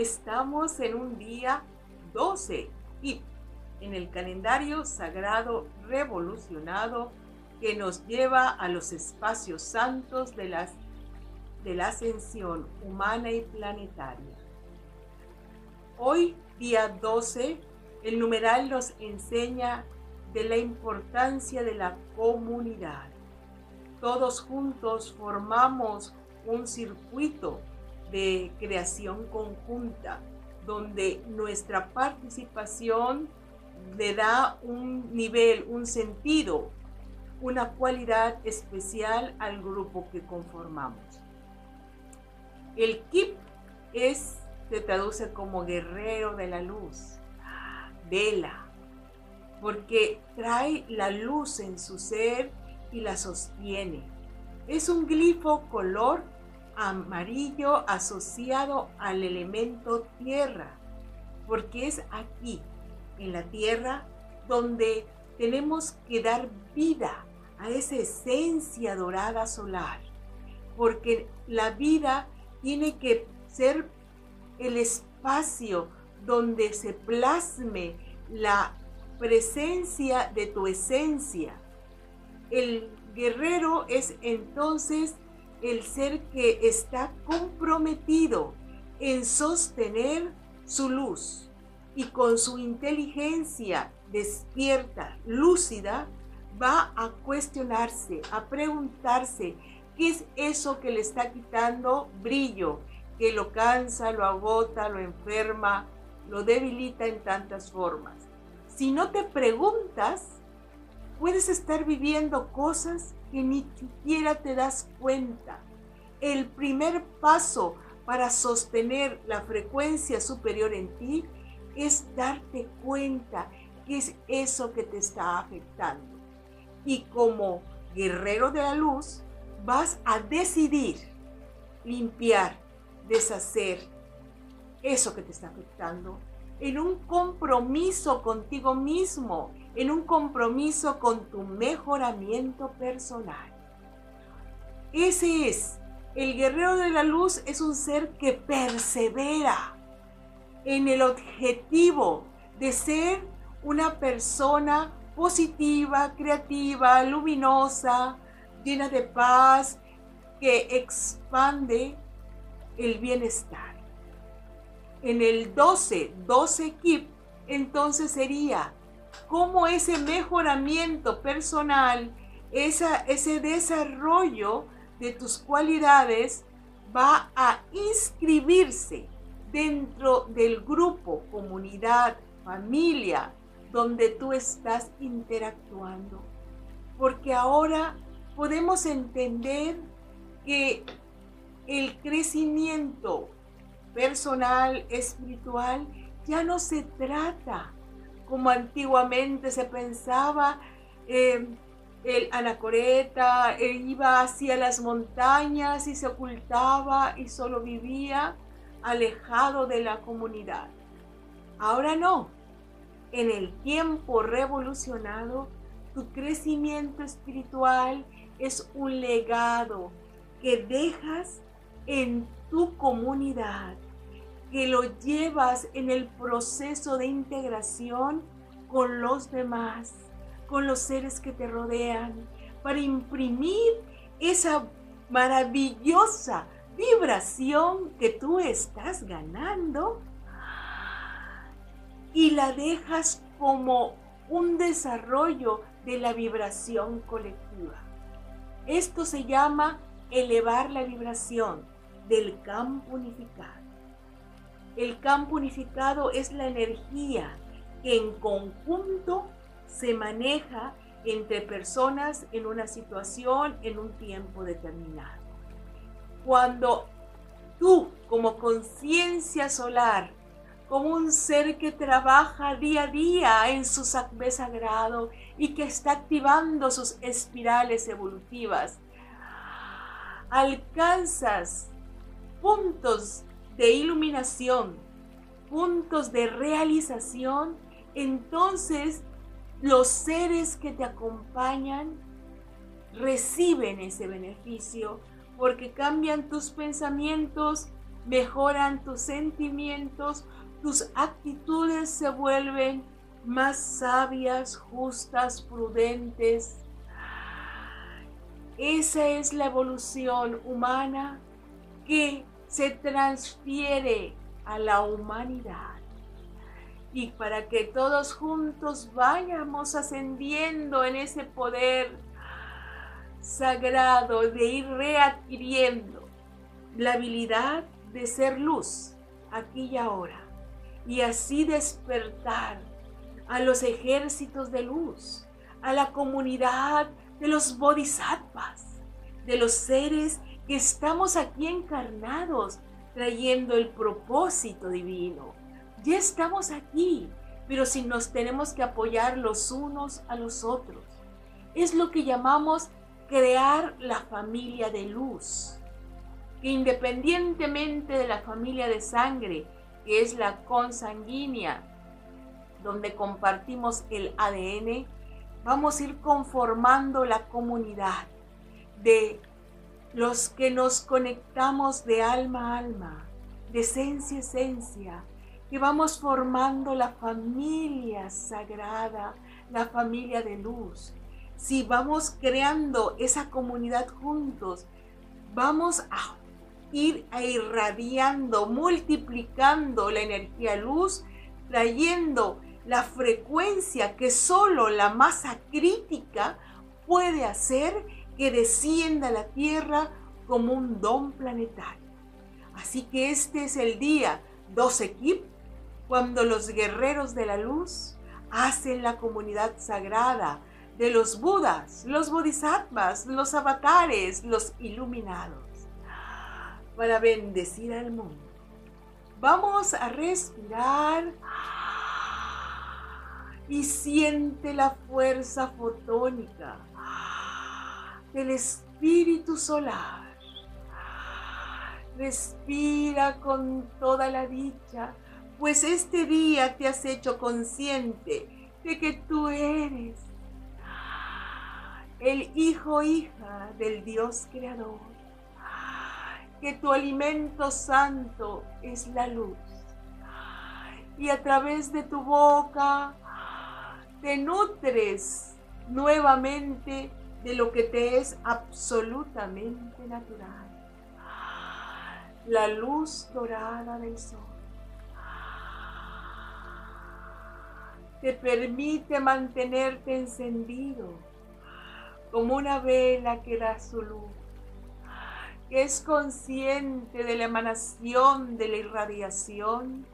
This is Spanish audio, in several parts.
estamos en un día 12 y en el calendario sagrado revolucionado que nos lleva a los espacios santos de, de la ascensión humana y planetaria. Hoy, día 12, el numeral nos enseña de la importancia de la comunidad. Todos juntos formamos un circuito de creación conjunta donde nuestra participación le da un nivel, un sentido, una cualidad especial al grupo que conformamos. El Kip es, se traduce como guerrero de la luz, vela, porque trae la luz en su ser y la sostiene. Es un glifo color amarillo asociado al elemento tierra, porque es aquí, en la tierra, donde tenemos que dar vida a esa esencia dorada solar, porque la vida tiene que ser el espacio donde se plasme la presencia de tu esencia. El guerrero es entonces el ser que está comprometido en sostener su luz y con su inteligencia despierta, lúcida, va a cuestionarse, a preguntarse qué es eso que le está quitando brillo, que lo cansa, lo agota, lo enferma, lo debilita en tantas formas. Si no te preguntas, puedes estar viviendo cosas que ni siquiera te das cuenta. El primer paso para sostener la frecuencia superior en ti es darte cuenta que es eso que te está afectando. Y como guerrero de la luz, vas a decidir limpiar, deshacer eso que te está afectando en un compromiso contigo mismo, en un compromiso con tu mejoramiento personal. Ese es, el guerrero de la luz es un ser que persevera en el objetivo de ser una persona positiva, creativa, luminosa, llena de paz, que expande el bienestar. En el 12, 12 KIP, entonces sería cómo ese mejoramiento personal, ese desarrollo de tus cualidades va a inscribirse dentro del grupo, comunidad, familia, donde tú estás interactuando. Porque ahora podemos entender que el crecimiento personal, espiritual, ya no se trata como antiguamente se pensaba. Em, el anacoreta iba hacia las montañas y se ocultaba y solo vivía alejado de la comunidad. Ahora no. En el tiempo revolucionado, tu crecimiento espiritual es un legado que dejas en tu comunidad que lo llevas en el proceso de integración con los demás, con los seres que te rodean, para imprimir esa maravillosa vibración que tú estás ganando y la dejas como un desarrollo de la vibración colectiva. Esto se llama elevar la vibración del campo unificado. El campo unificado es la energía que en conjunto se maneja entre personas en una situación en un tiempo determinado. Cuando tú como conciencia solar, como un ser que trabaja día a día en su saber sagrado y que está activando sus espirales evolutivas, alcanzas puntos de iluminación, puntos de realización, entonces los seres que te acompañan reciben ese beneficio porque cambian tus pensamientos mejoran tus sentimientos, tus actitudes se vuelven más sabias, justas, prudentes. Esa es la evolución humana que se transfiere a la humanidad. Y para que todos juntos vayamos ascendiendo en ese poder sagrado de ir readquiriendo la habilidad de ser luz aquí y ahora. Y así despertar a los ejércitos de luz, a la comunidad de los bodhisattvas, de los seres que estamos aquí encarnados trayendo el propósito divino. Ya estamos aquí, pero si nos tenemos que apoyar los unos a los otros. Es lo que llamamos crear la familia de luz, que independientemente de la familia de sangre, que es la consanguínea, donde compartimos el ADN, vamos a ir conformando la comunidad de los que nos conectamos de alma a alma, de esencia a esencia, que vamos formando la familia sagrada, la familia de luz. Si vamos creando esa comunidad juntos, vamos a ir irradiando, multiplicando la energía luz, trayendo la frecuencia que solo la masa crítica puede hacer que descienda a la Tierra como un don planetario. Así que este es el día 12 Kip, cuando los guerreros de la luz hacen la comunidad sagrada de los Budas, los Bodhisattvas, los avatares, los iluminados, para bendecir al mundo. Vamos a respirar y siente la fuerza fotónica del espíritu solar. Respira con toda la dicha, pues este día te has hecho consciente de que tú eres el hijo hija del Dios creador, que tu alimento santo es la luz. Y a través de tu boca te nutres nuevamente de lo que te es absolutamente natural. La luz dorada del sol te permite mantenerte encendido como una vela que da su luz, que es consciente de la emanación de la irradiación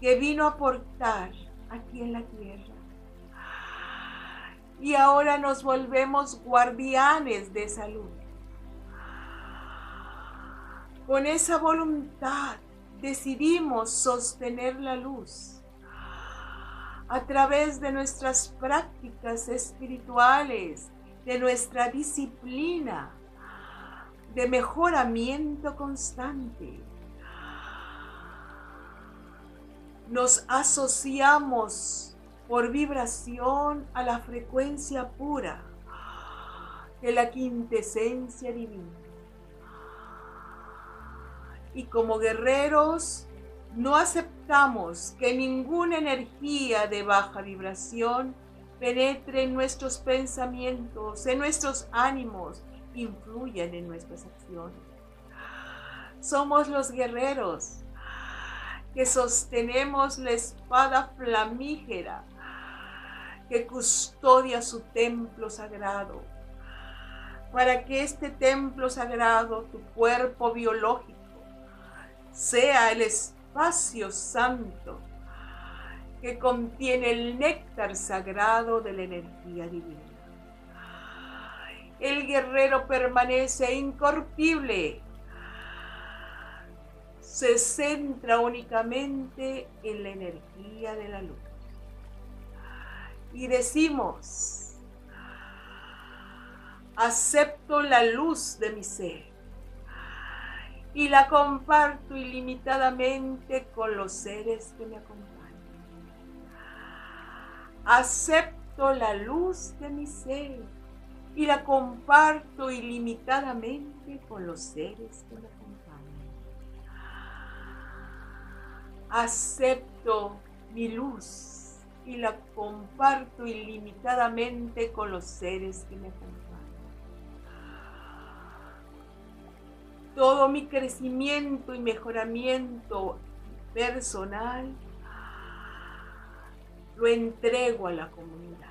que vino a aportar aquí en la tierra. Y ahora nos volvemos guardianes de esa luz. Con esa voluntad decidimos sostener la luz a través de nuestras prácticas espirituales, de nuestra disciplina, de mejoramiento constante nos asociamos por vibración a la frecuencia pura de la quintesencia divina. Y como guerreros no aceptamos que ninguna energía de baja vibración penetre en nuestros pensamientos, en nuestros ánimos, influyan en nuestras acciones. Somos los guerreros que sostenemos la espada flamígera que custodia su templo sagrado, para que este templo sagrado, tu cuerpo biológico, sea el espacio santo que contiene el néctar sagrado de la energía divina. El guerrero permanece incorruptible se centra únicamente en la energía de la luz. Y decimos, acepto la luz de mi ser y la comparto ilimitadamente con los seres que me acompañan. Acepto la luz de mi ser y la comparto ilimitadamente con los seres que me acompañan. acepto mi luz y la comparto ilimitadamente con los seres que me acompañan. Todo mi crecimiento y mejoramiento personal lo entrego a la comunidad.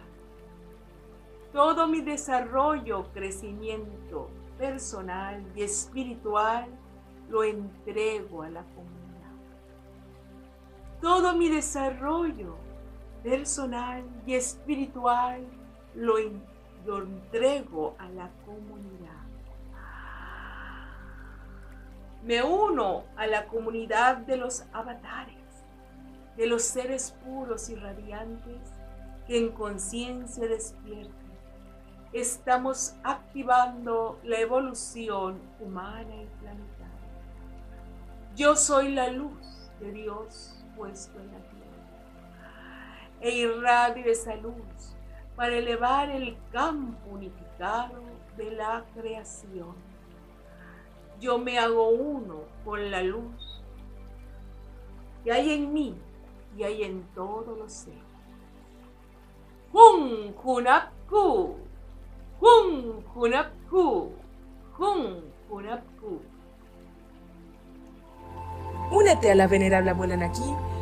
Todo mi desarrollo, crecimiento personal y espiritual lo entrego a la comunidad. Todo mi desarrollo personal y espiritual lo, entrego a la comunidad. Me uno a la comunidad de los avatares, de los seres puros y radiantes que en conciencia despierta estamos activando la evolución humana y planetaria. Yo soy la luz de Dios puesto en la tierra e irradio esa luz para elevar el campo unificado de la creación. Yo me hago uno con la luz que hay en mí y hay en todos los seres. Jun Junapku. Hun Hunapku. Hun Hunapku. Únete a la venerable abuela Naki